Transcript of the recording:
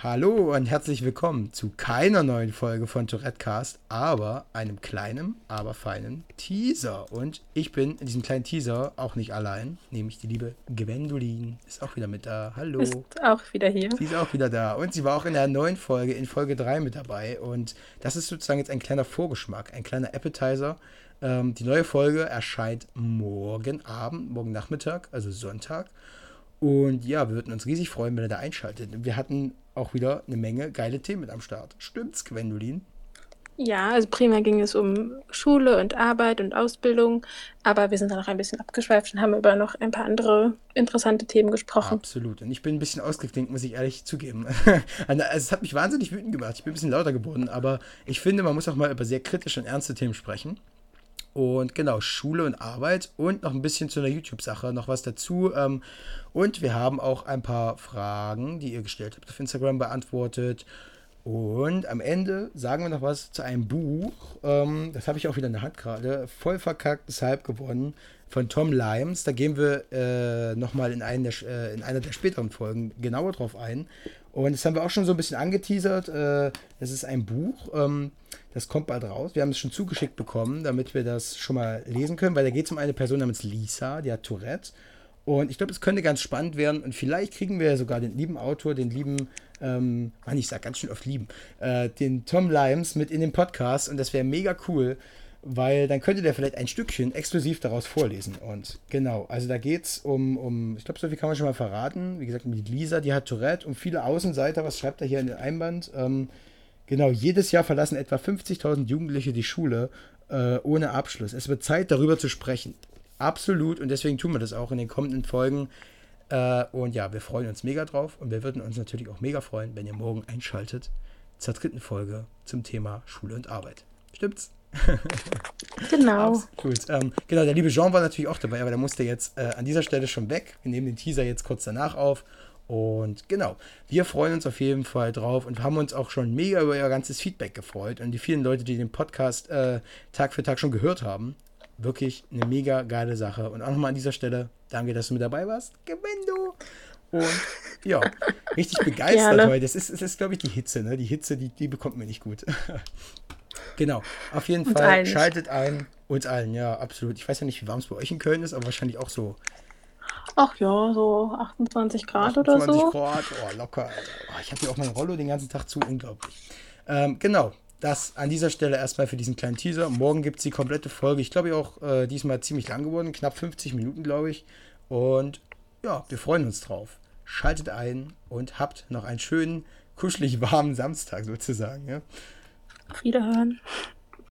Hallo und herzlich willkommen zu keiner neuen Folge von Tourettecast, aber einem kleinen, aber feinen Teaser. Und ich bin in diesem kleinen Teaser auch nicht allein, nämlich die liebe Gwendolin ist auch wieder mit da. Hallo. Ist auch wieder hier. Sie ist auch wieder da. Und sie war auch in der neuen Folge, in Folge 3 mit dabei. Und das ist sozusagen jetzt ein kleiner Vorgeschmack, ein kleiner Appetizer. Ähm, die neue Folge erscheint morgen Abend, morgen Nachmittag, also Sonntag. Und ja, wir würden uns riesig freuen, wenn ihr da einschaltet. Wir hatten auch wieder eine Menge geile Themen mit am Start. Stimmt's, Gwendolin? Ja, also primär ging es um Schule und Arbeit und Ausbildung, aber wir sind dann noch ein bisschen abgeschweift und haben über noch ein paar andere interessante Themen gesprochen. Absolut. Und ich bin ein bisschen ausgeklinkt, muss ich ehrlich zugeben. Also, es hat mich wahnsinnig wütend gemacht. Ich bin ein bisschen lauter geworden, aber ich finde, man muss auch mal über sehr kritische und ernste Themen sprechen. Und genau, Schule und Arbeit und noch ein bisschen zu einer YouTube-Sache, noch was dazu. Ähm, und wir haben auch ein paar Fragen, die ihr gestellt habt, auf Instagram beantwortet. Und am Ende sagen wir noch was zu einem Buch. Ähm, das habe ich auch wieder in der Hand gerade. Voll verkacktes Halb gewonnen von Tom Limes. Da gehen wir äh, nochmal in, äh, in einer der späteren Folgen genauer drauf ein. Und das haben wir auch schon so ein bisschen angeteasert. Äh, das ist ein Buch. Ähm, das kommt bald raus. Wir haben es schon zugeschickt bekommen, damit wir das schon mal lesen können, weil da geht es um eine Person namens Lisa, die hat Tourette. Und ich glaube, es könnte ganz spannend werden und vielleicht kriegen wir sogar den lieben Autor, den lieben, ähm, Mann, ich sag ganz schön oft lieben, äh, den Tom Limes mit in den Podcast und das wäre mega cool, weil dann könnte der vielleicht ein Stückchen exklusiv daraus vorlesen. Und genau, also da geht es um, um, ich glaube, so viel kann man schon mal verraten. Wie gesagt, mit Lisa, die hat Tourette, um viele Außenseiter, was schreibt er hier in den Einband? Ähm, genau, jedes Jahr verlassen etwa 50.000 Jugendliche die Schule äh, ohne Abschluss. Es wird Zeit, darüber zu sprechen. Absolut. Und deswegen tun wir das auch in den kommenden Folgen. Äh, und ja, wir freuen uns mega drauf. Und wir würden uns natürlich auch mega freuen, wenn ihr morgen einschaltet zur dritten Folge zum Thema Schule und Arbeit. Stimmt's? genau. Gut. Ähm, genau, der liebe Jean war natürlich auch dabei, aber der musste jetzt äh, an dieser Stelle schon weg. Wir nehmen den Teaser jetzt kurz danach auf. Und genau, wir freuen uns auf jeden Fall drauf und haben uns auch schon mega über euer ganzes Feedback gefreut und die vielen Leute, die den Podcast äh, Tag für Tag schon gehört haben wirklich eine mega geile Sache. Und auch nochmal an dieser Stelle, danke, dass du mit dabei warst. Gewinn du! Und ja, richtig begeistert Gerne. heute. Das ist, das ist glaube ich, die Hitze, ne? Die Hitze, die, die bekommt mir nicht gut. genau, auf jeden Fall allen. schaltet ein. Uns allen, ja, absolut. Ich weiß ja nicht, wie warm es bei euch in Köln ist, aber wahrscheinlich auch so. Ach ja, so 28 Grad 28 oder so. 28 Grad, oh, locker. Oh, ich habe hier auch mein Rollo den ganzen Tag zu, unglaublich. Ähm, genau, das an dieser Stelle erstmal für diesen kleinen Teaser. Morgen gibt es die komplette Folge. Ich glaube auch äh, diesmal ziemlich lang geworden, knapp 50 Minuten, glaube ich. Und ja, wir freuen uns drauf. Schaltet ein und habt noch einen schönen, kuschelig warmen Samstag sozusagen. Ja? Auf Wiederhören.